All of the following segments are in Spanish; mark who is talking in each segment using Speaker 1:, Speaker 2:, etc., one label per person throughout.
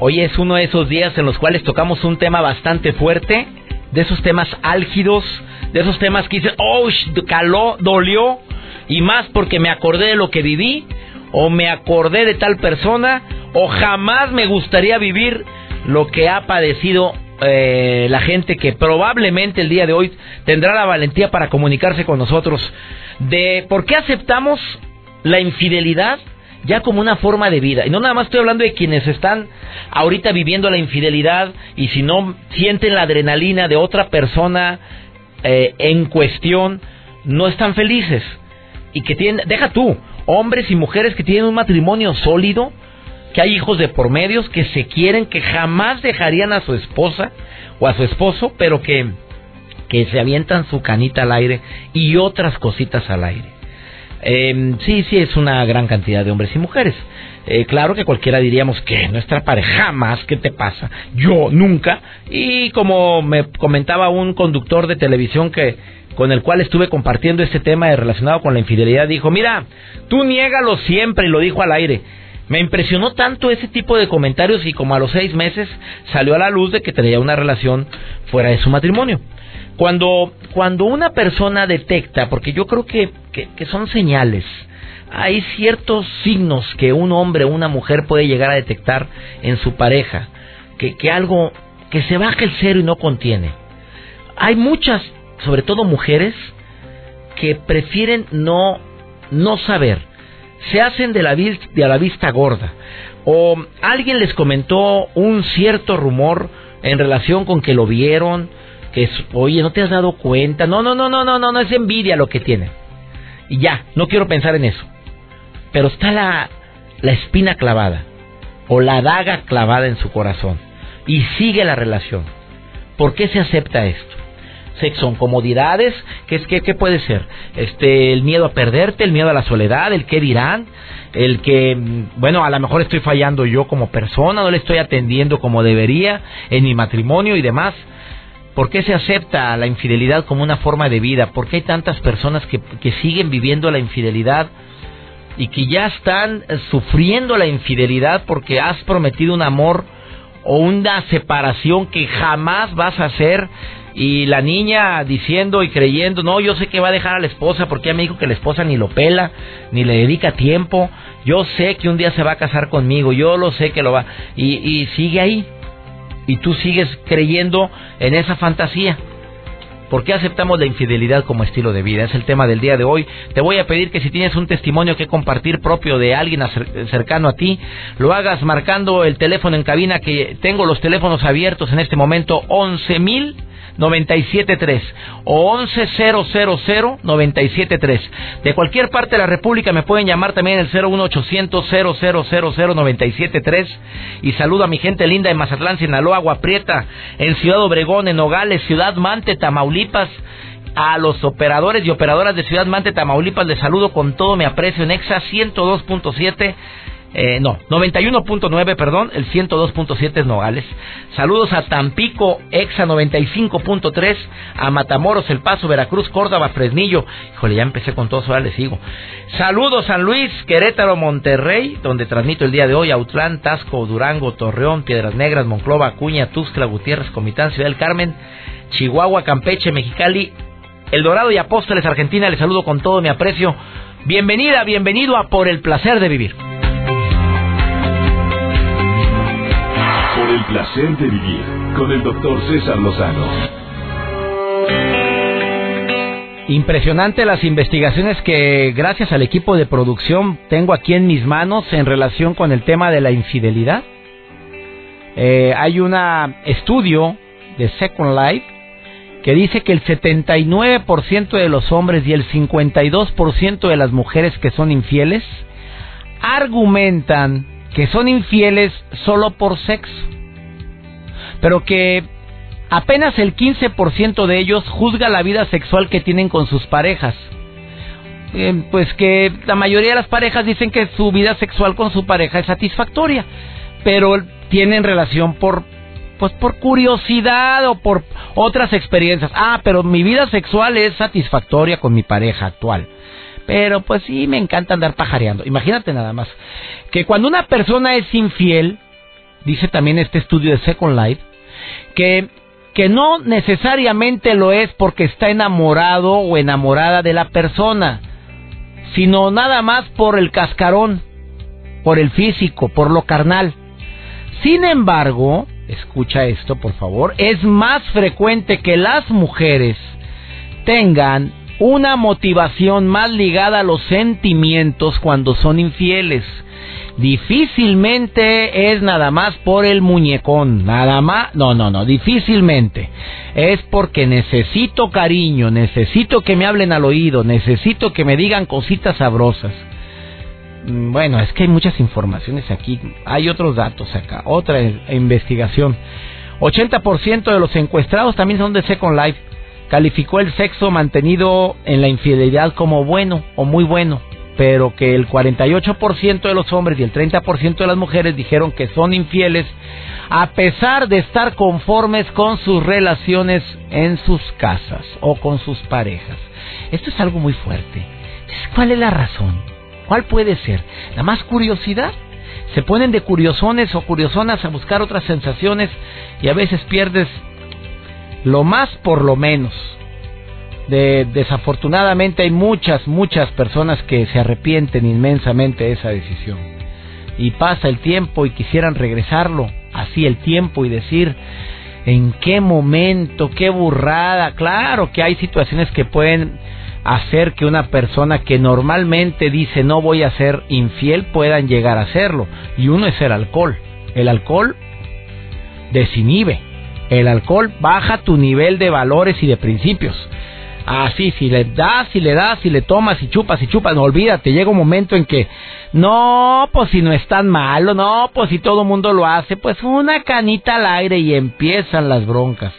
Speaker 1: Hoy es uno de esos días en los cuales tocamos un tema bastante fuerte de esos temas álgidos, de esos temas que dicen, oh, caló, dolió, y más porque me acordé de lo que viví, o me acordé de tal persona, o jamás me gustaría vivir lo que ha padecido eh, la gente que probablemente el día de hoy tendrá la valentía para comunicarse con nosotros. De por qué aceptamos la infidelidad ya como una forma de vida. Y no nada más estoy hablando de quienes están ahorita viviendo la infidelidad y si no sienten la adrenalina de otra persona eh, en cuestión, no están felices. Y que tienen, deja tú, hombres y mujeres que tienen un matrimonio sólido, que hay hijos de por medios, que se quieren, que jamás dejarían a su esposa o a su esposo, pero que, que se avientan su canita al aire y otras cositas al aire. Eh, sí, sí, es una gran cantidad de hombres y mujeres. Eh, claro que cualquiera diríamos que nuestra pareja jamás, ¿qué te pasa? Yo nunca. Y como me comentaba un conductor de televisión que con el cual estuve compartiendo este tema relacionado con la infidelidad, dijo, mira, tú niégalo siempre y lo dijo al aire. Me impresionó tanto ese tipo de comentarios y como a los seis meses salió a la luz de que tenía una relación fuera de su matrimonio. Cuando, cuando una persona detecta, porque yo creo que, que, son señales, hay ciertos signos que un hombre o una mujer puede llegar a detectar en su pareja, que, que algo, que se baja el cero y no contiene. Hay muchas, sobre todo mujeres, que prefieren no, no saber, se hacen de la, de la vista gorda, o alguien les comentó un cierto rumor en relación con que lo vieron, que es, oye, ¿no te has dado cuenta? No, no, no, no, no, no, no es envidia lo que tiene. Y ya, no quiero pensar en eso. Pero está la, la espina clavada o la daga clavada en su corazón y sigue la relación. ¿Por qué se acepta esto? Son comodidades, ¿qué, es, qué, qué puede ser? Este, el miedo a perderte, el miedo a la soledad, el qué dirán, el que, mm, bueno, a lo mejor estoy fallando yo como persona, no le estoy atendiendo como debería en mi matrimonio y demás. ¿Por qué se acepta la infidelidad como una forma de vida? ¿Por qué hay tantas personas que, que siguen viviendo la infidelidad y que ya están sufriendo la infidelidad porque has prometido un amor o una separación que jamás vas a hacer? Y la niña diciendo y creyendo, no, yo sé que va a dejar a la esposa porque ya me dijo que la esposa ni lo pela, ni le dedica tiempo. Yo sé que un día se va a casar conmigo, yo lo sé que lo va. Y, y sigue ahí, y tú sigues creyendo en esa fantasía. ¿Por qué aceptamos la infidelidad como estilo de vida? Es el tema del día de hoy. Te voy a pedir que si tienes un testimonio que compartir propio de alguien cercano a ti, lo hagas marcando el teléfono en cabina que tengo los teléfonos abiertos en este momento 11000 973 o 11000 973. De cualquier parte de la República me pueden llamar también el 01800 000 973 y saludo a mi gente linda en Mazatlán, Sinaloa, Agua Prieta, en Ciudad Obregón, en Nogales, Ciudad Mante, Tamaulipas. A los operadores y operadoras de Ciudad Mante, Tamaulipas, les saludo con todo mi aprecio en EXA 102.7 eh, no, 91.9, perdón, el 102.7 es Nogales. Saludos a Tampico, Exa 95.3, a Matamoros, El Paso, Veracruz, Córdoba, Fresnillo. Híjole, ya empecé con todos, ahora les sigo. Saludos San Luis, Querétaro, Monterrey, donde transmito el día de hoy, Autlán, Tasco, Durango, Torreón, Piedras Negras, Monclova, Acuña, Tuxtla, Gutiérrez, Comitán, Ciudad del Carmen, Chihuahua, Campeche, Mexicali, El Dorado y Apóstoles, Argentina. Les saludo con todo mi aprecio. Bienvenida, bienvenido a Por el Placer de Vivir.
Speaker 2: El placer de vivir con el doctor César Lozano.
Speaker 1: Impresionante las investigaciones que gracias al equipo de producción tengo aquí en mis manos en relación con el tema de la infidelidad. Eh, hay un estudio de Second Life que dice que el 79% de los hombres y el 52% de las mujeres que son infieles argumentan que son infieles solo por sexo, pero que apenas el 15% de ellos juzga la vida sexual que tienen con sus parejas. Eh, pues que la mayoría de las parejas dicen que su vida sexual con su pareja es satisfactoria, pero tienen relación por pues por curiosidad o por otras experiencias. Ah, pero mi vida sexual es satisfactoria con mi pareja actual. Pero pues sí, me encanta andar pajareando. Imagínate nada más que cuando una persona es infiel, dice también este estudio de Second Life, que que no necesariamente lo es porque está enamorado o enamorada de la persona, sino nada más por el cascarón, por el físico, por lo carnal. Sin embargo, escucha esto por favor, es más frecuente que las mujeres tengan una motivación más ligada a los sentimientos cuando son infieles. Difícilmente es nada más por el muñecón, nada más, no, no, no, difícilmente. Es porque necesito cariño, necesito que me hablen al oído, necesito que me digan cositas sabrosas. Mm, bueno, es que hay muchas informaciones aquí, hay otros datos acá, otra investigación. 80% de los encuestados también son de Second Life. Calificó el sexo mantenido en la infidelidad como bueno o muy bueno pero que el 48% de los hombres y el 30% de las mujeres dijeron que son infieles a pesar de estar conformes con sus relaciones en sus casas o con sus parejas. Esto es algo muy fuerte. ¿Cuál es la razón? ¿Cuál puede ser? ¿La más curiosidad? Se ponen de curiosones o curiosonas a buscar otras sensaciones y a veces pierdes lo más por lo menos de, desafortunadamente hay muchas, muchas personas que se arrepienten inmensamente de esa decisión. Y pasa el tiempo y quisieran regresarlo, así el tiempo y decir, ¿en qué momento? ¿Qué burrada? Claro que hay situaciones que pueden hacer que una persona que normalmente dice no voy a ser infiel puedan llegar a hacerlo. Y uno es el alcohol. El alcohol desinhibe. El alcohol baja tu nivel de valores y de principios. Así, si le das, si le das, si le tomas, y chupas, y chupas, no olvídate, llega un momento en que, no, pues si no es tan malo, no, pues si todo el mundo lo hace, pues una canita al aire y empiezan las broncas.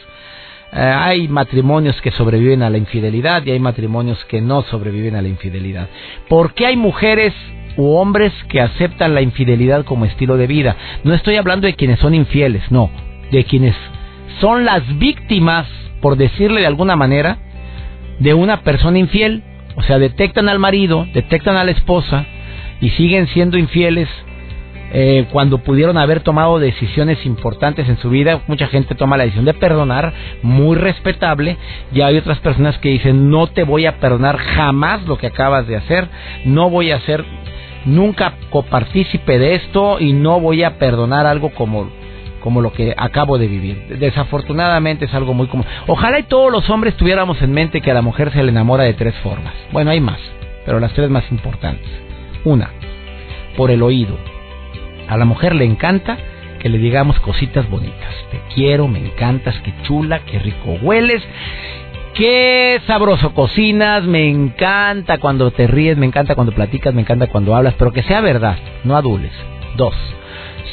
Speaker 1: Eh, hay matrimonios que sobreviven a la infidelidad y hay matrimonios que no sobreviven a la infidelidad. ¿Por qué hay mujeres u hombres que aceptan la infidelidad como estilo de vida? No estoy hablando de quienes son infieles, no, de quienes son las víctimas, por decirle de alguna manera, de una persona infiel. O sea, detectan al marido, detectan a la esposa y siguen siendo infieles eh, cuando pudieron haber tomado decisiones importantes en su vida. Mucha gente toma la decisión de perdonar, muy respetable. Y hay otras personas que dicen, no te voy a perdonar jamás lo que acabas de hacer, no voy a ser nunca copartícipe de esto y no voy a perdonar algo como como lo que acabo de vivir. Desafortunadamente es algo muy común. Ojalá y todos los hombres tuviéramos en mente que a la mujer se le enamora de tres formas. Bueno, hay más, pero las tres más importantes. Una, por el oído. A la mujer le encanta que le digamos cositas bonitas. Te quiero, me encantas, qué chula, qué rico hueles. Qué sabroso cocinas, me encanta cuando te ríes, me encanta cuando platicas, me encanta cuando hablas, pero que sea verdad, no adules. Dos,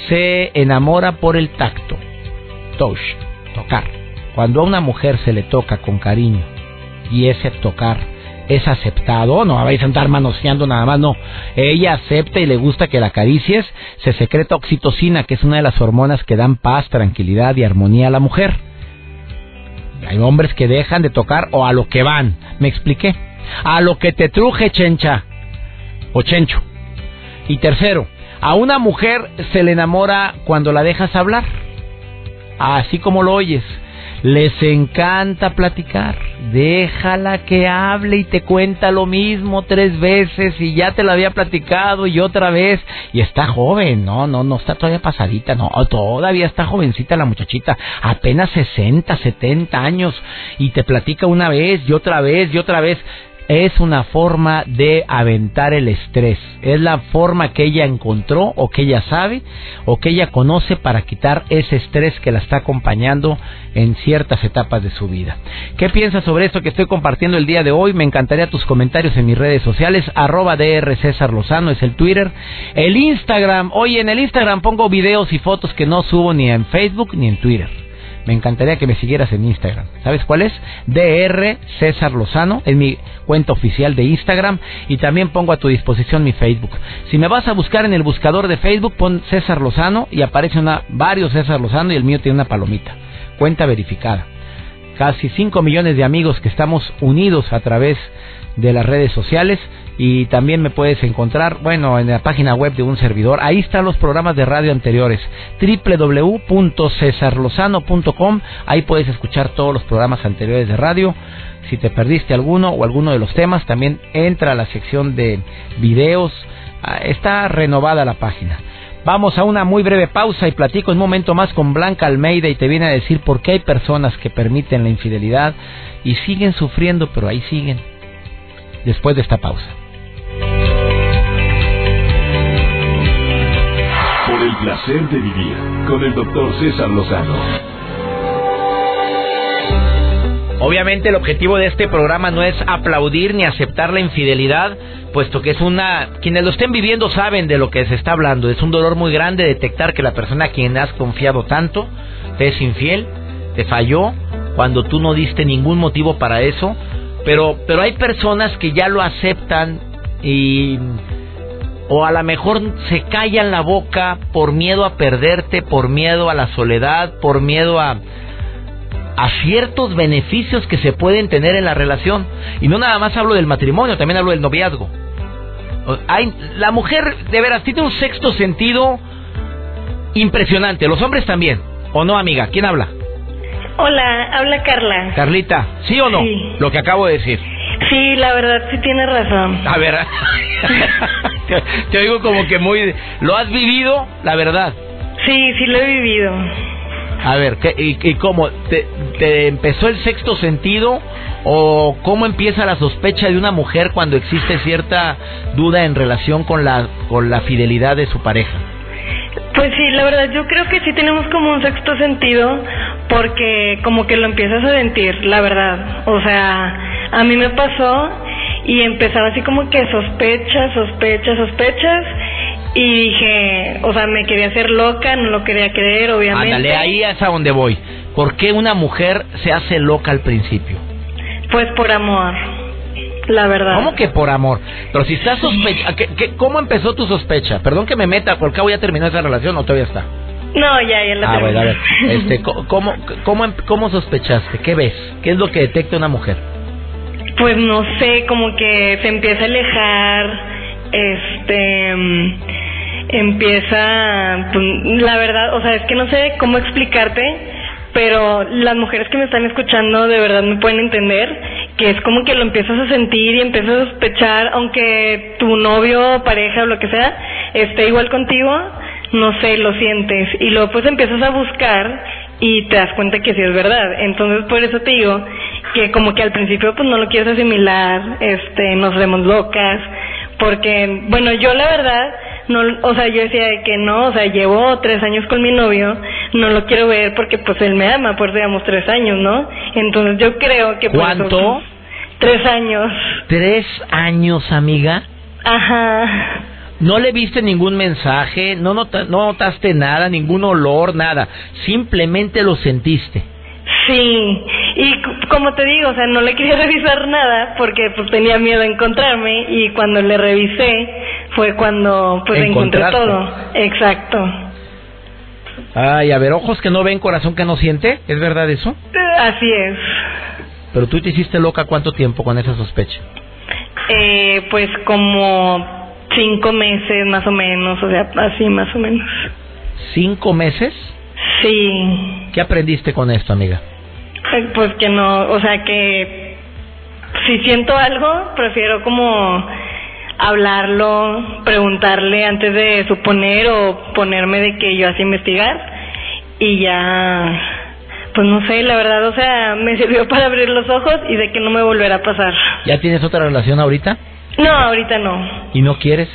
Speaker 1: se enamora por el tacto. Touch, tocar. Cuando a una mujer se le toca con cariño y ese tocar es aceptado, no vais a andar manoseando nada más, no. Ella acepta y le gusta que la acaricies, se secreta oxitocina, que es una de las hormonas que dan paz, tranquilidad y armonía a la mujer. Hay hombres que dejan de tocar o a lo que van. ¿Me expliqué? A lo que te truje, chencha o chencho. Y tercero, a una mujer se le enamora cuando la dejas hablar, así como lo oyes. Les encanta platicar. Déjala que hable y te cuenta lo mismo tres veces y ya te lo había platicado y otra vez. Y está joven, no, no, no está todavía pasadita, no, todavía está jovencita la muchachita, apenas 60, 70 años y te platica una vez y otra vez y otra vez es una forma de aventar el estrés. Es la forma que ella encontró o que ella sabe o que ella conoce para quitar ese estrés que la está acompañando en ciertas etapas de su vida. ¿Qué piensas sobre esto que estoy compartiendo el día de hoy? Me encantaría tus comentarios en mis redes sociales. Arroba DR César Lozano es el Twitter. El Instagram. Oye, en el Instagram pongo videos y fotos que no subo ni en Facebook ni en Twitter me encantaría que me siguieras en Instagram. ¿Sabes cuál es? DR César Lozano, es mi cuenta oficial de Instagram y también pongo a tu disposición mi Facebook. Si me vas a buscar en el buscador de Facebook, pon César Lozano y aparece una, varios César Lozano y el mío tiene una palomita. Cuenta verificada. Casi 5 millones de amigos que estamos unidos a través de las redes sociales y también me puedes encontrar, bueno, en la página web de un servidor. Ahí están los programas de radio anteriores, www.cesarlozano.com. Ahí puedes escuchar todos los programas anteriores de radio. Si te perdiste alguno o alguno de los temas, también entra a la sección de videos. Ah, está renovada la página. Vamos a una muy breve pausa y platico un momento más con Blanca Almeida y te viene a decir por qué hay personas que permiten la infidelidad y siguen sufriendo, pero ahí siguen. Después de esta pausa.
Speaker 2: Placer de vivir con el doctor César Lozano.
Speaker 1: Obviamente el objetivo de este programa no es aplaudir ni aceptar la infidelidad, puesto que es una... Quienes lo estén viviendo saben de lo que se está hablando. Es un dolor muy grande detectar que la persona a quien has confiado tanto te es infiel, te falló, cuando tú no diste ningún motivo para eso. Pero, pero hay personas que ya lo aceptan y o a lo mejor se callan la boca por miedo a perderte, por miedo a la soledad, por miedo a, a ciertos beneficios que se pueden tener en la relación. Y no nada más hablo del matrimonio, también hablo del noviazgo. Hay, la mujer, de veras, tiene un sexto sentido impresionante. Los hombres también. ¿O no, amiga? ¿Quién habla?
Speaker 3: Hola, habla Carla.
Speaker 1: Carlita, ¿sí o no? Lo que acabo de decir.
Speaker 3: Sí, la verdad, sí tiene razón.
Speaker 1: A ver, te, oigo como que muy... ¿Lo has vivido? La verdad.
Speaker 3: Sí, sí lo he vivido.
Speaker 1: A ver, ¿qué, y, cómo? ¿Te, ¿Te empezó el sexto sentido? ¿O cómo empieza la sospecha de una mujer cuando existe cierta duda en relación con la, con la fidelidad de su pareja?
Speaker 3: Pues sí, la verdad yo creo que sí tenemos como un sexto sentido porque como que lo empiezas a sentir, la verdad. O sea, a mí me pasó y empezaba así como que sospechas, sospechas, sospechas y dije, o sea, me quería hacer loca, no lo quería creer, obviamente.
Speaker 1: Ándale, ahí es a donde voy. ¿Por qué una mujer se hace loca al principio?
Speaker 3: Pues por amor. La verdad.
Speaker 1: ¿Cómo que por amor? Pero si estás sospecha, ¿cómo empezó tu sospecha? Perdón que me meta, por cabo ya terminó esa relación o todavía está.
Speaker 3: No, ya, ya la
Speaker 1: ah, bueno, a ver, este, ¿cómo, cómo, ¿Cómo sospechaste? ¿Qué ves? ¿Qué es lo que detecta una mujer?
Speaker 3: Pues no sé, como que se empieza a alejar, este, mm, empieza, pues, la verdad, o sea, es que no sé cómo explicarte, pero las mujeres que me están escuchando de verdad me pueden entender que es como que lo empiezas a sentir y empiezas a sospechar, aunque tu novio, pareja o lo que sea esté igual contigo, no sé, lo sientes y luego pues empiezas a buscar y te das cuenta que sí es verdad. Entonces por eso te digo que como que al principio pues no lo quieres asimilar, este, nos vemos locas, porque bueno, yo la verdad no, o sea, yo decía que no, o sea, llevo tres años con mi novio, no lo quiero ver porque pues él me ama, pues digamos tres años, ¿no? Entonces yo creo que...
Speaker 1: ¿Cuánto?
Speaker 3: tres años.
Speaker 1: ¿Tres años, amiga?
Speaker 3: Ajá.
Speaker 1: No le viste ningún mensaje, no, no notaste nada, ningún olor, nada. Simplemente lo sentiste.
Speaker 3: Sí, y como te digo, o sea, no le quería revisar nada porque pues tenía miedo a encontrarme y cuando le revisé fue cuando pues encontré todo. Exacto.
Speaker 1: Ay, a ver, ojos que no ven, corazón que no siente, ¿es verdad eso?
Speaker 3: Así es.
Speaker 1: Pero tú te hiciste loca cuánto tiempo con esa sospecha?
Speaker 3: Eh, pues como cinco meses más o menos, o sea, así más o menos.
Speaker 1: ¿Cinco meses?
Speaker 3: Sí.
Speaker 1: ¿Qué aprendiste con esto, amiga?
Speaker 3: Pues que no, o sea que si siento algo, prefiero como hablarlo, preguntarle antes de suponer o ponerme de que yo así investigar y ya Pues no sé, la verdad, o sea, me sirvió para abrir los ojos y de que no me volverá a pasar.
Speaker 1: ¿Ya tienes otra relación ahorita?
Speaker 3: No, ahorita no.
Speaker 1: ¿Y no quieres?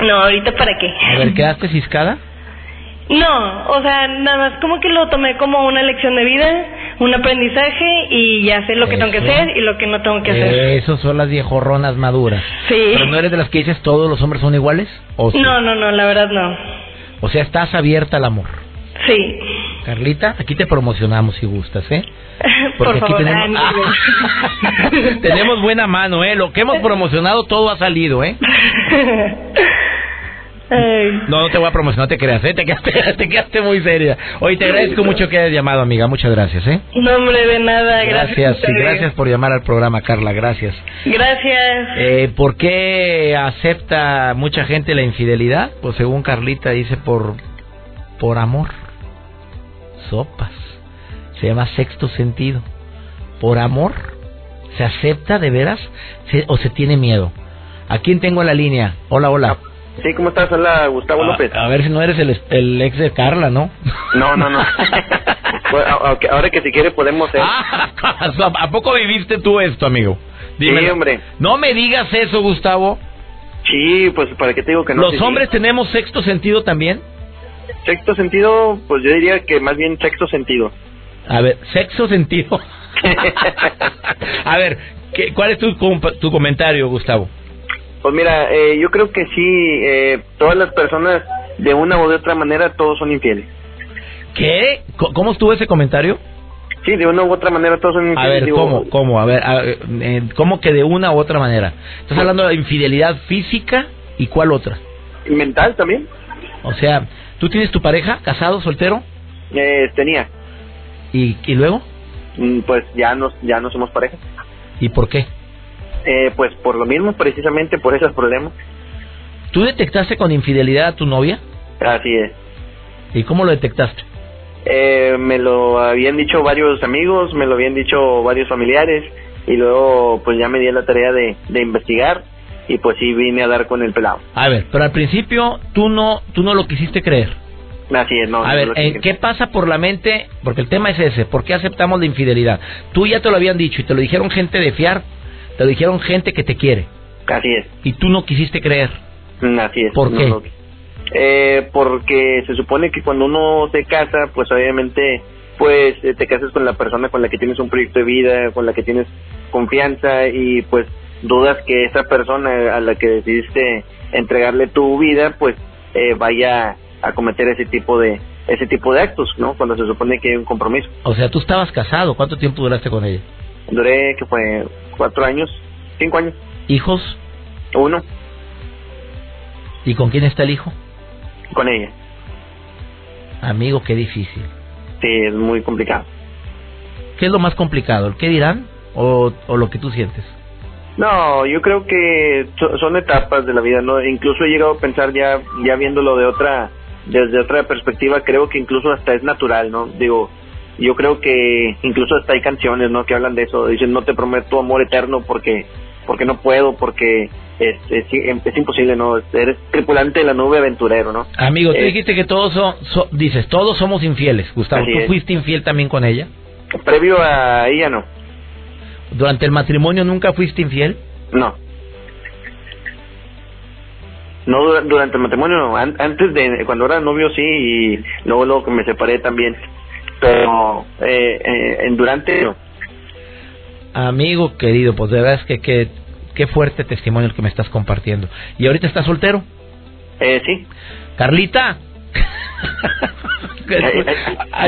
Speaker 3: No, ahorita para qué.
Speaker 1: A ver, ¿quedaste ciscada?
Speaker 3: No, o sea, nada más como que lo tomé como una lección de vida, un aprendizaje y ya sé lo que tengo que hacer y lo que no tengo que hacer.
Speaker 1: Eso son las viejorronas maduras.
Speaker 3: Sí.
Speaker 1: ¿Pero no eres de las que dices todos los hombres son iguales? ¿O sí?
Speaker 3: No, no, no, la verdad no.
Speaker 1: O sea, estás abierta al amor.
Speaker 3: Sí.
Speaker 1: Carlita, aquí te promocionamos si gustas, ¿eh?
Speaker 3: Por
Speaker 1: Porque aquí
Speaker 3: favor,
Speaker 1: tenemos,
Speaker 3: ah,
Speaker 1: tenemos buena mano, ¿eh? Lo que hemos promocionado todo ha salido, ¿eh? No, no te voy a promocionar, no te creas, ¿eh? Te quedaste, te quedaste muy seria. Oye, te agradezco mucho que hayas llamado, amiga. Muchas gracias, ¿eh?
Speaker 3: No, hombre, de nada, gracias.
Speaker 1: Gracias, sí, gracias por llamar al programa, Carla, gracias.
Speaker 3: Gracias.
Speaker 1: Eh, ¿Por qué acepta mucha gente la infidelidad? Pues según Carlita dice por por amor. Sopas. Se llama sexto sentido. Por amor. ¿Se acepta de veras o se tiene miedo? ¿A quién tengo en la línea? Hola, hola.
Speaker 4: Sí, ¿cómo estás? Hola, Gustavo López.
Speaker 1: A, ver si no eres el, el ex de Carla, ¿no?
Speaker 4: No, no, no. Pues, a- ahora que si quiere podemos ser.
Speaker 1: Ah, ¿A poco viviste tú esto, amigo?
Speaker 4: Sí, hombre.
Speaker 1: No me digas eso, Gustavo.
Speaker 4: Sí, pues para qué te digo que no.
Speaker 1: ¿Los
Speaker 4: Sí, sí.
Speaker 1: hombres tenemos sexto sentido también?
Speaker 4: Sexto sentido, pues yo diría que más bien sexto sentido.
Speaker 1: A ver, sexo sentido. A ver, ¿qué, ¿cuál es tu, tu comentario, Gustavo?
Speaker 4: Pues mira, eh, yo creo que sí, eh, todas las personas de una o de otra manera todos son infieles.
Speaker 1: ¿Qué? ¿Cómo estuvo ese comentario?
Speaker 4: Sí, de una u otra manera todos son
Speaker 1: A
Speaker 4: infieles.
Speaker 1: ver,
Speaker 4: digo,
Speaker 1: ¿cómo? ¿Cómo? A ver, a- eh, ¿cómo que de una u otra manera? ¿Estás hablando de infidelidad física y cuál otra?
Speaker 4: Mental también.
Speaker 1: O sea, ¿tú tienes tu pareja, casado, soltero?
Speaker 4: Eh, tenía.
Speaker 1: ¿Y, y luego?
Speaker 4: Mm, Pues ya no, ya no somos pareja.
Speaker 1: ¿Y por qué?
Speaker 4: Eh, pues por lo mismo, precisamente por esos problemas.
Speaker 1: ¿Tú detectaste con infidelidad a tu novia?
Speaker 4: Así es.
Speaker 1: ¿Y cómo lo detectaste?
Speaker 4: Eh, me lo habían dicho varios amigos, me lo habían dicho varios familiares y luego pues ya me di a la tarea de, de investigar y pues sí vine a dar con el pelado.
Speaker 1: A ver, pero al principio tú no, tú no lo quisiste creer.
Speaker 4: Así es, no.
Speaker 1: A
Speaker 4: no
Speaker 1: ver,
Speaker 4: lo
Speaker 1: ¿en
Speaker 4: que-
Speaker 1: qué pasa por la mente? Porque el tema es ese, ¿por qué aceptamos la infidelidad? Tú ya te lo habían dicho y te lo dijeron gente de fiar, te lo dijeron gente que te quiere
Speaker 4: Así es,
Speaker 1: y tú no quisiste creer.
Speaker 4: mm, así es.
Speaker 1: ¿Por
Speaker 4: no
Speaker 1: qué?
Speaker 4: Eh, porque se supone que cuando uno se casa, pues obviamente pues eh, te casas con la persona con la que tienes un proyecto de vida, con la que tienes confianza y pues dudas que esa persona a la que decidiste entregarle tu vida, pues eh, vaya a cometer ese tipo de ese tipo de actos, ¿no? Cuando se supone que hay un compromiso.
Speaker 1: O sea, tú estabas casado, ¿cuánto tiempo duraste con ella?
Speaker 4: Duré que fue cuatro años, cinco años,
Speaker 1: ¿Hijos?
Speaker 4: uno
Speaker 1: ¿Y con quién está el hijo?
Speaker 4: con ella.
Speaker 1: Amigo, qué difícil.
Speaker 4: Sí, es muy complicado.
Speaker 1: ¿Qué es lo más complicado? ¿El qué dirán o, o lo que tú sientes?
Speaker 4: No, yo creo que so- son etapas de la vida, ¿no? Incluso he llegado a pensar ya, ya viéndolo de otra, desde otra perspectiva, creo que incluso hasta es natural, ¿no? Digo, yo creo que incluso hasta hay canciones, ¿no? Que hablan de eso, dicen no te prometo amor eterno porque, porque no puedo, porque es, es, es imposible, ¿no? Eres tripulante de la nube aventurero, ¿no?
Speaker 1: Amigo, tú
Speaker 4: Eh,
Speaker 1: dijiste que todos son, so- dices, todos somos infieles, Gustavo. ¿Tú
Speaker 4: es.
Speaker 1: fuiste infiel también con ella?
Speaker 4: Previo a ella, no,
Speaker 1: ¿Durante el matrimonio nunca fuiste infiel?
Speaker 4: no. No dura- durante el matrimonio, no. An- antes de cuando era novio sí y luego luego que me separé también. Pero eh, eh, en durante.
Speaker 1: Amigo querido, pues de verdad es que qué qué fuerte testimonio el que me estás compartiendo. ¿Y ahorita estás soltero?
Speaker 4: Eh, sí.
Speaker 1: Carlita.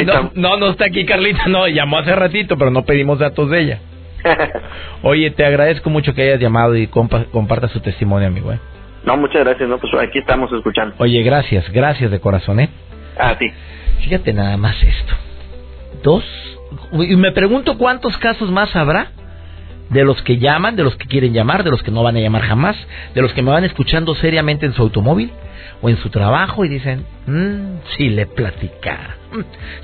Speaker 1: no, no, no está aquí Carlita, no, llamó hace ratito, pero no pedimos datos de ella. Oye, te agradezco mucho que hayas llamado y compa- compartas su testimonio, amigo. ¿eh?
Speaker 4: no, muchas gracias, no, pues aquí estamos escuchando.
Speaker 1: Oye, gracias, gracias de corazón, ¿eh?
Speaker 4: A ti.
Speaker 1: Fíjate nada más esto. Y me pregunto cuántos casos más habrá de los que llaman, de los que quieren llamar, de los que no van a llamar jamás, de los que me van escuchando seriamente en su automóvil o en su trabajo y dicen, mmm, si le platicara, mm,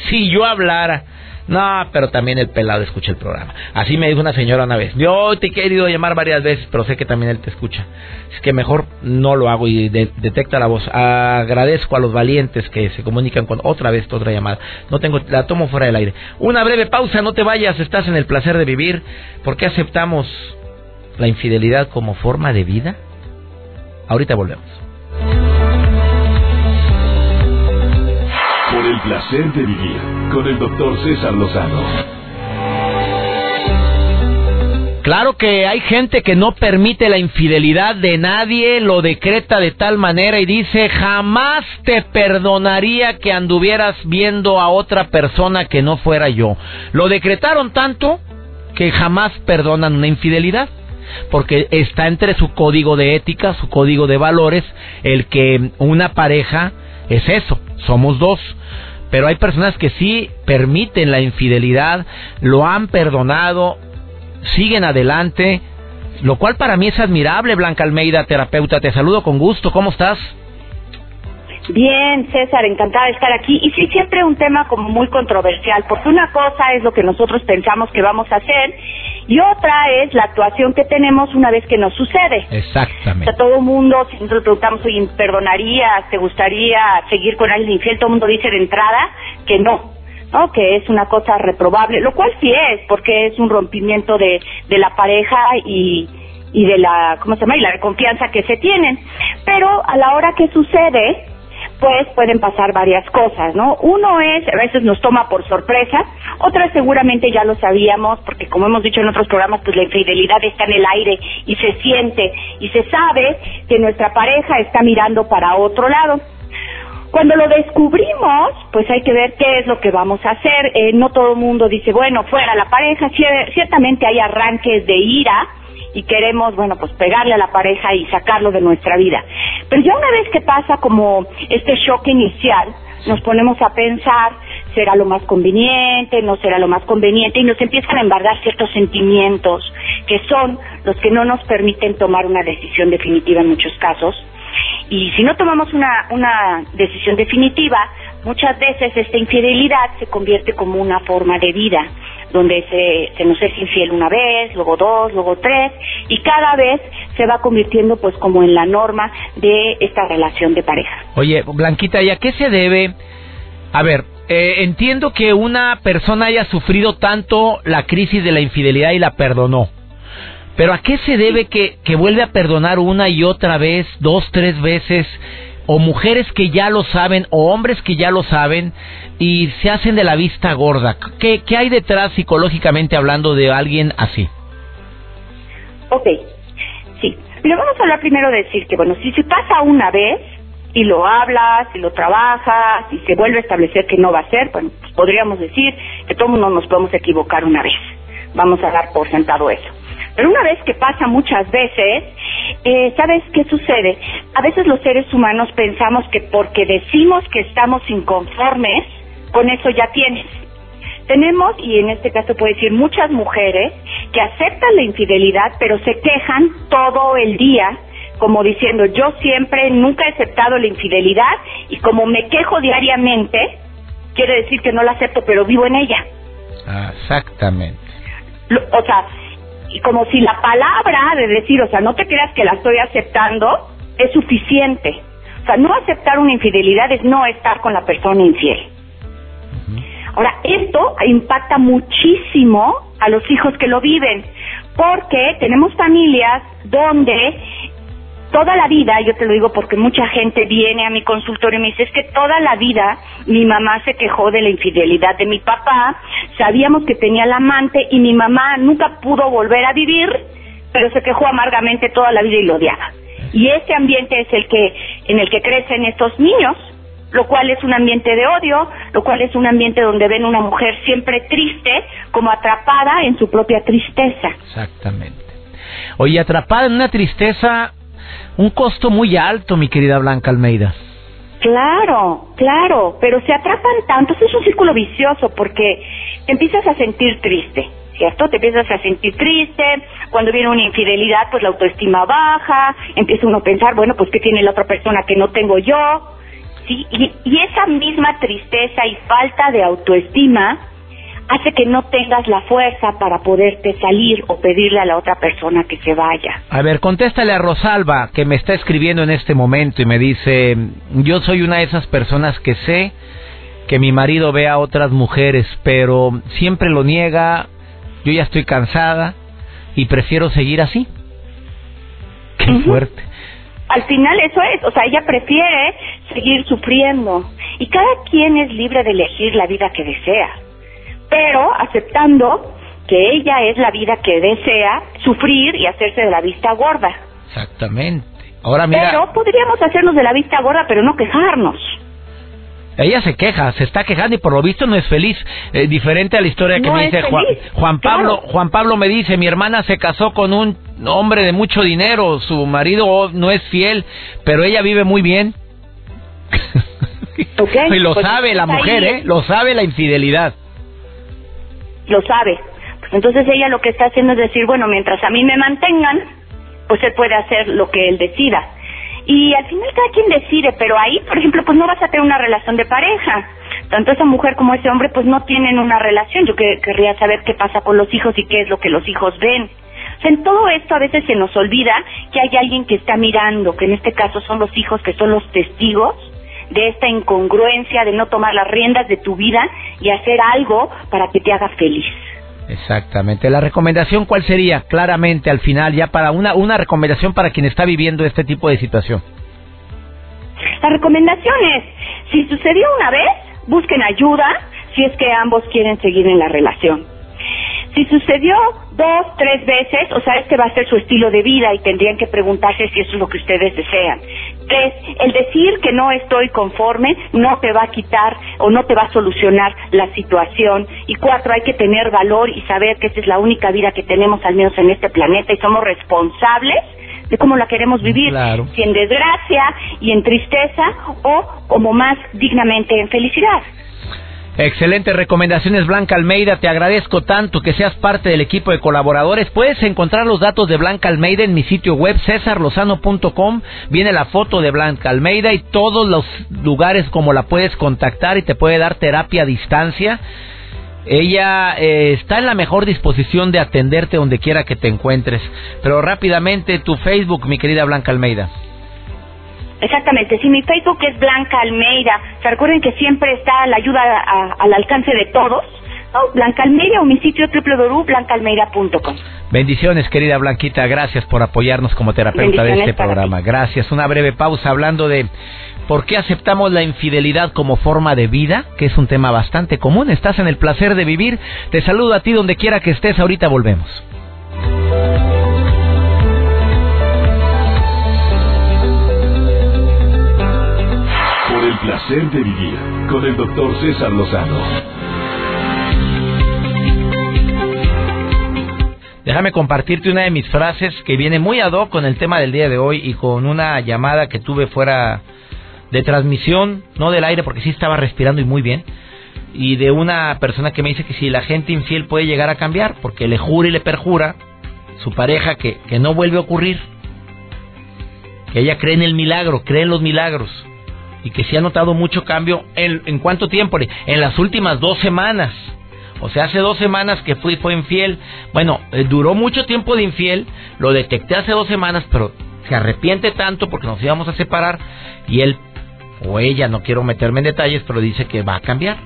Speaker 1: si yo hablara. No, pero también el pelado escucha el programa. Así me dijo una señora una vez. Yo te he querido llamar varias veces, pero sé que también él te escucha. Es que mejor no lo hago y detecta la voz. Agradezco a los valientes que se comunican con otra vez otra llamada. No tengo, la tomo fuera del aire. Una breve pausa, no te vayas, estás en el placer de vivir. ¿Por qué aceptamos la infidelidad como forma de vida? Ahorita volvemos.
Speaker 2: Por el placer de vivir con el doctor César Lozano.
Speaker 1: Claro que hay gente que no permite la infidelidad de nadie, lo decreta de tal manera y dice, jamás te perdonaría que anduvieras viendo a otra persona que no fuera yo. Lo decretaron tanto que jamás perdonan una infidelidad porque está entre su código de ética, su código de valores, el que una pareja es eso, somos dos. Pero hay personas que sí permiten la infidelidad, lo han perdonado, siguen adelante, lo cual para mí es admirable, Blanca Almeida, terapeuta. Te saludo con gusto, ¿cómo estás?
Speaker 5: Bien, César, encantada de estar aquí. Y sí, siempre un tema como muy controversial, porque una cosa es lo que nosotros pensamos que vamos a hacer y otra es la actuación que tenemos una vez que nos sucede.
Speaker 1: Exactamente.
Speaker 5: O sea, todo el mundo, si nosotros preguntamos, oye, ¿perdonarías? ¿Te gustaría seguir con alguien infiel? Todo el mundo dice de entrada que no. ¿no? que es una cosa reprobable, lo cual sí es, porque es un rompimiento de, de la pareja y, y de la, ¿cómo se llama? Y la confianza que se tienen. Pero a la hora que sucede, pues pueden pasar varias cosas, ¿no? Uno es, a veces nos toma por sorpresa, otra seguramente ya lo sabíamos, porque como hemos dicho en otros programas, pues la infidelidad está en el aire y se siente y se sabe que nuestra pareja está mirando para otro lado. Cuando lo descubrimos, pues hay que ver qué es lo que vamos a hacer. Eh, no todo el mundo dice, bueno, fuera la pareja. Ciertamente hay arranques de ira, y queremos, bueno, pues pegarle a la pareja y sacarlo de nuestra vida. Pero ya una vez que pasa como este shock inicial, nos ponemos a pensar, ¿será lo más conveniente? ¿No será lo más conveniente? Y nos empiezan a embargar ciertos sentimientos que son los que no nos permiten tomar una decisión definitiva en muchos casos. Y si no tomamos una, una decisión definitiva, muchas veces esta infidelidad se convierte como una forma de vida donde se, se nos es infiel una vez, luego dos, luego tres, y cada vez se va convirtiendo pues como en la norma de esta relación de pareja.
Speaker 1: Oye, Blanquita, ¿y a qué se debe? A ver, eh, entiendo que una persona haya sufrido tanto la crisis de la infidelidad y la perdonó. Pero ¿a qué se debe que, que vuelve a perdonar una y otra vez, dos, tres veces? O mujeres que ya lo saben o hombres que ya lo saben y se hacen de la vista gorda. ¿Qué, qué hay detrás psicológicamente hablando de alguien así?
Speaker 5: Ok, sí. Pero vamos a hablar primero de decir que, bueno, si se pasa una vez y lo hablas, y lo trabajas, y se vuelve a establecer que no va a ser, bueno, pues podríamos decir que todo mundo nos podemos equivocar una vez. Vamos a dar por sentado eso. Pero una vez que pasa muchas veces, eh, ¿sabes qué sucede? A veces los seres humanos pensamos que porque decimos que estamos inconformes, con eso ya tienes. Tenemos, y en este caso puedo decir, muchas mujeres que aceptan la infidelidad, pero se quejan todo el día, como diciendo, yo siempre, nunca he aceptado la infidelidad, y como me quejo diariamente, quiere decir que no la acepto, pero vivo en ella.
Speaker 1: Exactamente.
Speaker 5: o sea, y como si la palabra de decir, o sea, no te creas que la estoy aceptando, es suficiente. O sea, no aceptar una infidelidad es no estar con la persona infiel. Ahora, esto impacta muchísimo a los hijos que lo viven, porque tenemos familias donde toda la vida, yo te lo digo porque mucha gente viene a mi consultorio y me dice, es que toda la vida mi mamá se quejó de la infidelidad de mi papá, sabíamos que tenía el amante y mi mamá nunca pudo volver a vivir, pero se quejó amargamente toda la vida y lo odiaba. Y ese ambiente es el que, en el que crecen estos niños, lo cual es un ambiente de odio, lo cual es un ambiente donde ven una mujer siempre triste, como atrapada en su propia tristeza.
Speaker 1: Exactamente. Oye, atrapada en una tristeza un costo muy alto, mi querida Blanca Almeida.
Speaker 5: Claro, claro, pero se atrapan tanto, es un círculo vicioso porque te empiezas a sentir triste ¿cierto? Te empiezas a sentir triste, cuando viene una infidelidad, pues la autoestima baja, empieza uno a pensar, bueno, pues ¿qué tiene la otra persona que no tengo yo? ¿Sí? Y, y esa misma tristeza y falta de autoestima hace que no tengas la fuerza para poderte salir o pedirle a la otra persona que se vaya.
Speaker 1: A ver, contéstale a Rosalba, que me está escribiendo en este momento y me dice, yo soy una de esas personas que sé que mi marido ve a otras mujeres, pero siempre lo niega, yo ya estoy cansada y prefiero seguir así. Qué fuerte.
Speaker 5: Al final eso es, o sea, ella prefiere seguir sufriendo y cada quien es libre de elegir la vida que desea pero aceptando que ella es la vida que desea sufrir y hacerse de la vista gorda.
Speaker 1: Exactamente. Ahora mira.
Speaker 5: Pero podríamos hacernos de la vista gorda, pero no quejarnos.
Speaker 1: Ella se queja, se está quejando y por lo visto no es feliz. Eh, diferente a la historia que me dice Juan, Juan Pablo. Juan Pablo me dice, mi hermana se casó con un hombre de mucho dinero, su marido no es fiel, pero ella vive muy bien. y lo pues sabe la mujer, ¿eh? Lo sabe la infidelidad
Speaker 5: lo sabe. Pues entonces ella lo que está haciendo es decir, bueno, mientras a mí me mantengan, pues él puede hacer lo que él decida. Y al final cada quien decide, pero ahí, por ejemplo, pues no vas a tener una relación de pareja. Tanto esa mujer como ese hombre pues no tienen una relación. Yo que, querría saber qué pasa con los hijos y qué es lo que los hijos ven. O sea, en todo esto a veces se nos olvida que hay alguien que está mirando, que en este caso son los hijos que son los testigos de esta incongruencia de no tomar las riendas de tu vida y hacer algo para que te haga feliz.
Speaker 1: Exactamente. La recomendación cuál sería claramente al final ya para una una recomendación para quien está viviendo este tipo de situación.
Speaker 5: La recomendación es, si sucedió una vez, busquen ayuda si es que ambos quieren seguir en la relación. Si sucedió dos, tres veces, o sea, este va a ser su estilo de vida y tendrían que preguntarse si eso es lo que ustedes desean. Tres, el decir que no estoy conforme no te va a quitar o no te va a solucionar la situación. Y cuatro, hay que tener valor y saber que esta es la única vida que tenemos al menos en este planeta y somos responsables de cómo la queremos vivir, si en desgracia y en tristeza o como más dignamente en felicidad.
Speaker 1: Excelentes recomendaciones, Blanca Almeida. Te agradezco tanto que seas parte del equipo de colaboradores. Puedes encontrar los datos de Blanca Almeida en mi sitio web, cesarlozano.com. Viene la foto de Blanca Almeida y todos los lugares como la puedes contactar y te puede dar terapia a distancia. Ella eh, está en la mejor disposición de atenderte donde quiera que te encuentres. Pero rápidamente, tu Facebook, mi querida Blanca Almeida.
Speaker 5: Exactamente, si mi Facebook es Blanca Almeida, se recuerden que siempre está la ayuda al alcance de todos. Blanca Almeida o mi sitio www.blancaalmeida.com.
Speaker 1: Bendiciones, querida Blanquita, gracias por apoyarnos como terapeuta de este programa. Gracias. Una breve pausa hablando de por qué aceptamos la infidelidad como forma de vida, que es un tema bastante común. Estás en el placer de vivir. Te saludo a ti donde quiera que estés. Ahorita volvemos.
Speaker 2: Placer de vivir con el doctor César Lozano.
Speaker 1: Déjame compartirte una de mis frases que viene muy ad hoc con el tema del día de hoy y con una llamada que tuve fuera de transmisión, no del aire porque sí estaba respirando y muy bien, y de una persona que me dice que si la gente infiel puede llegar a cambiar porque le jura y le perjura su pareja que, que no vuelve a ocurrir, que ella cree en el milagro, cree en los milagros y que se ha notado mucho cambio en, cuánto tiempo, en las últimas dos semanas. O sea, hace dos semanas que fui, fue infiel. Bueno, eh, duró mucho tiempo de infiel, lo detecté hace dos semanas, pero se arrepiente tanto porque nos íbamos a separar y él o ella, no quiero meterme en detalles, pero dice que va a cambiar.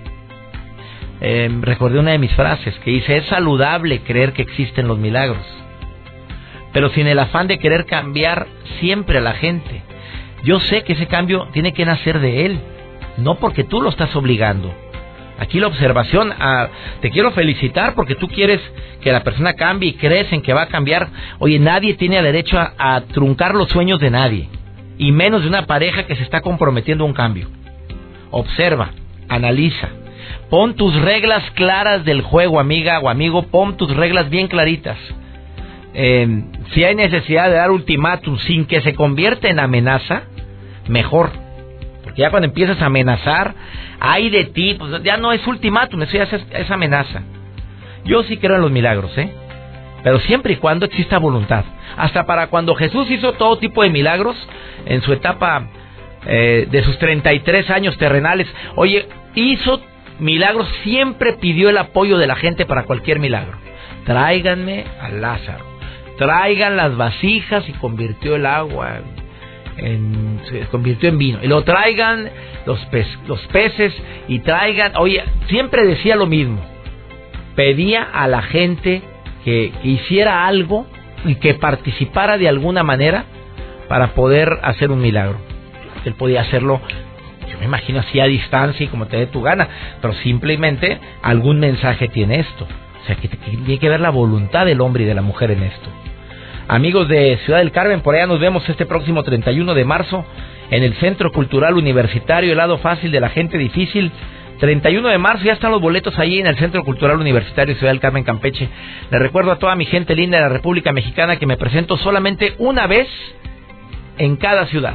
Speaker 1: Eh, recordé una de mis frases que dice, es saludable creer que existen los milagros, pero sin el afán de querer cambiar siempre a la gente. Yo sé que ese cambio tiene que nacer de él, no porque tú lo estás obligando. Aquí la observación, ah, te quiero felicitar porque tú quieres que la persona cambie y crees en que va a cambiar. Oye, nadie tiene derecho a, truncar los sueños de nadie, y menos de una pareja que se está comprometiendo a un cambio. Observa, analiza, pon tus reglas claras del juego, amiga o amigo, pon tus reglas bien claritas. Eh, si hay necesidad de dar ultimátum sin que se convierta en amenaza, mejor. Porque ya cuando empiezas a amenazar, hay de ti, pues ya no es ultimátum, eso ya es, amenaza. Yo sí creo en los milagros, ¿eh? Pero siempre y cuando exista voluntad. Hasta para cuando Jesús hizo todo tipo de milagros en su etapa eh, de sus 33 años terrenales. Oye, hizo milagros, siempre pidió el apoyo de la gente para cualquier milagro. Tráiganme a Lázaro. Traigan las vasijas y convirtió el agua en, se convirtió en vino. Y lo traigan los, los peces y traigan, oye, siempre decía lo mismo. Pedía a la gente que, hiciera algo y que participara de alguna manera para poder hacer un milagro. Él podía hacerlo, yo me imagino así a distancia y como te dé tu gana, pero simplemente algún mensaje tiene esto. O sea, que, tiene que ver la voluntad del hombre y de la mujer en esto. Amigos de Ciudad del Carmen, por allá nos vemos este próximo 31 de marzo en el Centro Cultural Universitario, el lado fácil de la gente difícil. 31 de marzo, ya están los boletos ahí en el Centro Cultural Universitario Ciudad del Carmen Campeche. Le recuerdo a toda mi gente linda de la República Mexicana que me presento solamente una vez en cada ciudad.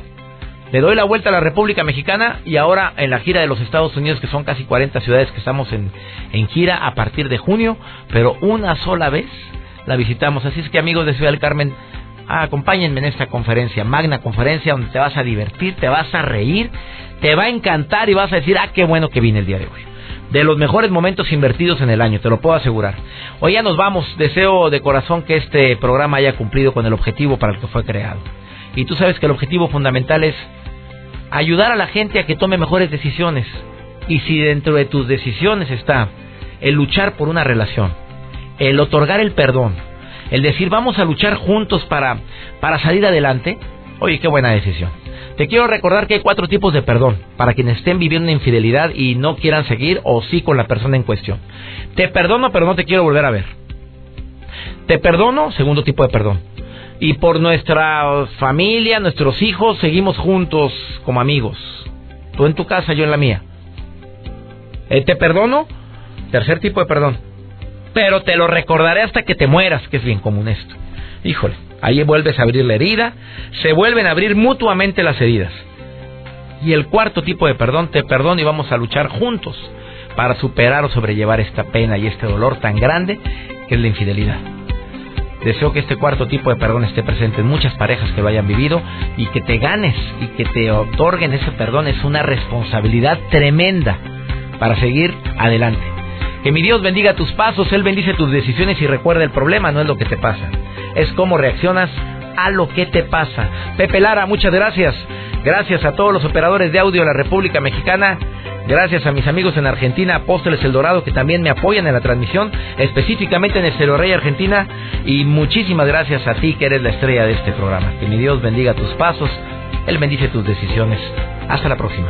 Speaker 1: Le doy la vuelta a la República Mexicana y ahora en la gira de los Estados Unidos, que son casi 40 ciudades que estamos en, en gira a partir de junio, pero una sola vez la visitamos. Así es que amigos de Ciudad del Carmen, acompáñenme en esta conferencia, magna conferencia, donde te vas a divertir, te vas a reír, te va a encantar y vas a decir, ah, qué bueno que vine el día de hoy. De los mejores momentos invertidos en el año, te lo puedo asegurar. Hoy ya nos vamos, deseo de corazón que este programa haya cumplido con el objetivo para el que fue creado. Y tú sabes que el objetivo fundamental es ayudar a la gente a que tome mejores decisiones. Y si dentro de tus decisiones está el luchar por una relación, el otorgar el perdón, el decir vamos a luchar juntos para, para salir adelante, oye, qué buena decisión. Te quiero recordar que hay cuatro tipos de perdón para quienes estén viviendo una infidelidad y no quieran seguir o sí con la persona en cuestión. Te perdono, pero no te quiero volver a ver. Te perdono, segundo tipo de perdón. Y por nuestra familia, nuestros hijos, seguimos juntos como amigos. Tú en tu casa, yo en la mía. Eh, te perdono, tercer tipo de perdón. Pero te lo recordaré hasta que te mueras, que es bien común esto. Híjole. Ahí vuelves a abrir la herida, se vuelven a abrir mutuamente las heridas. Y el cuarto tipo de perdón, te perdono y vamos a luchar juntos para superar o sobrellevar esta pena y este dolor tan grande que es la infidelidad. Deseo que este cuarto tipo de perdón esté presente en muchas parejas que lo hayan vivido y que te ganes y que te otorguen ese perdón es una responsabilidad tremenda para seguir adelante. Que mi Dios bendiga tus pasos, Él bendice tus decisiones y recuerda el problema no es lo que te pasa, es cómo reaccionas a lo que te pasa. Pepe Lara, muchas gracias. Gracias a todos los operadores de audio de la República Mexicana. Gracias a mis amigos en Argentina, Apóstoles El Dorado, que también me apoyan en la transmisión, específicamente en el Cero Rey Argentina. Y muchísimas gracias a ti, que eres la estrella de este programa. Que mi Dios bendiga tus pasos, Él bendice tus decisiones. Hasta la próxima.